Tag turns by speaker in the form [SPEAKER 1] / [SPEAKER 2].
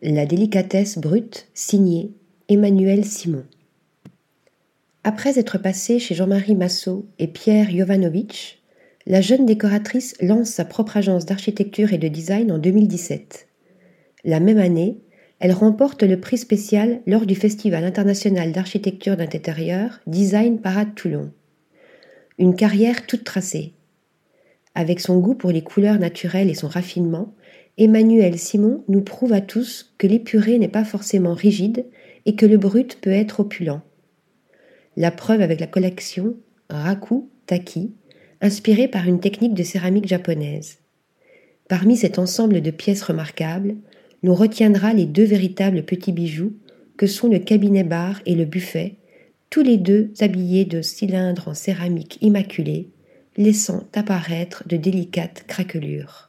[SPEAKER 1] La délicatesse brute, signée Emmanuel Simon. Après être passée chez Jean-Marie Massot et Pierre Jovanovic, la jeune décoratrice lance sa propre agence d'architecture et de design en 2017. La même année, elle remporte le prix spécial lors du Festival international d'architecture d'intérieur Design Parade Toulon. Une carrière toute tracée. Avec son goût pour les couleurs naturelles et son raffinement, Emmanuel Simon nous prouve à tous que l'épuré n'est pas forcément rigide et que le brut peut être opulent. La preuve avec la collection Raku Taki, inspirée par une technique de céramique japonaise. Parmi cet ensemble de pièces remarquables, nous retiendra les deux véritables petits bijoux que sont le cabinet bar et le buffet, tous les deux habillés de cylindres en céramique immaculée, laissant apparaître de délicates craquelures.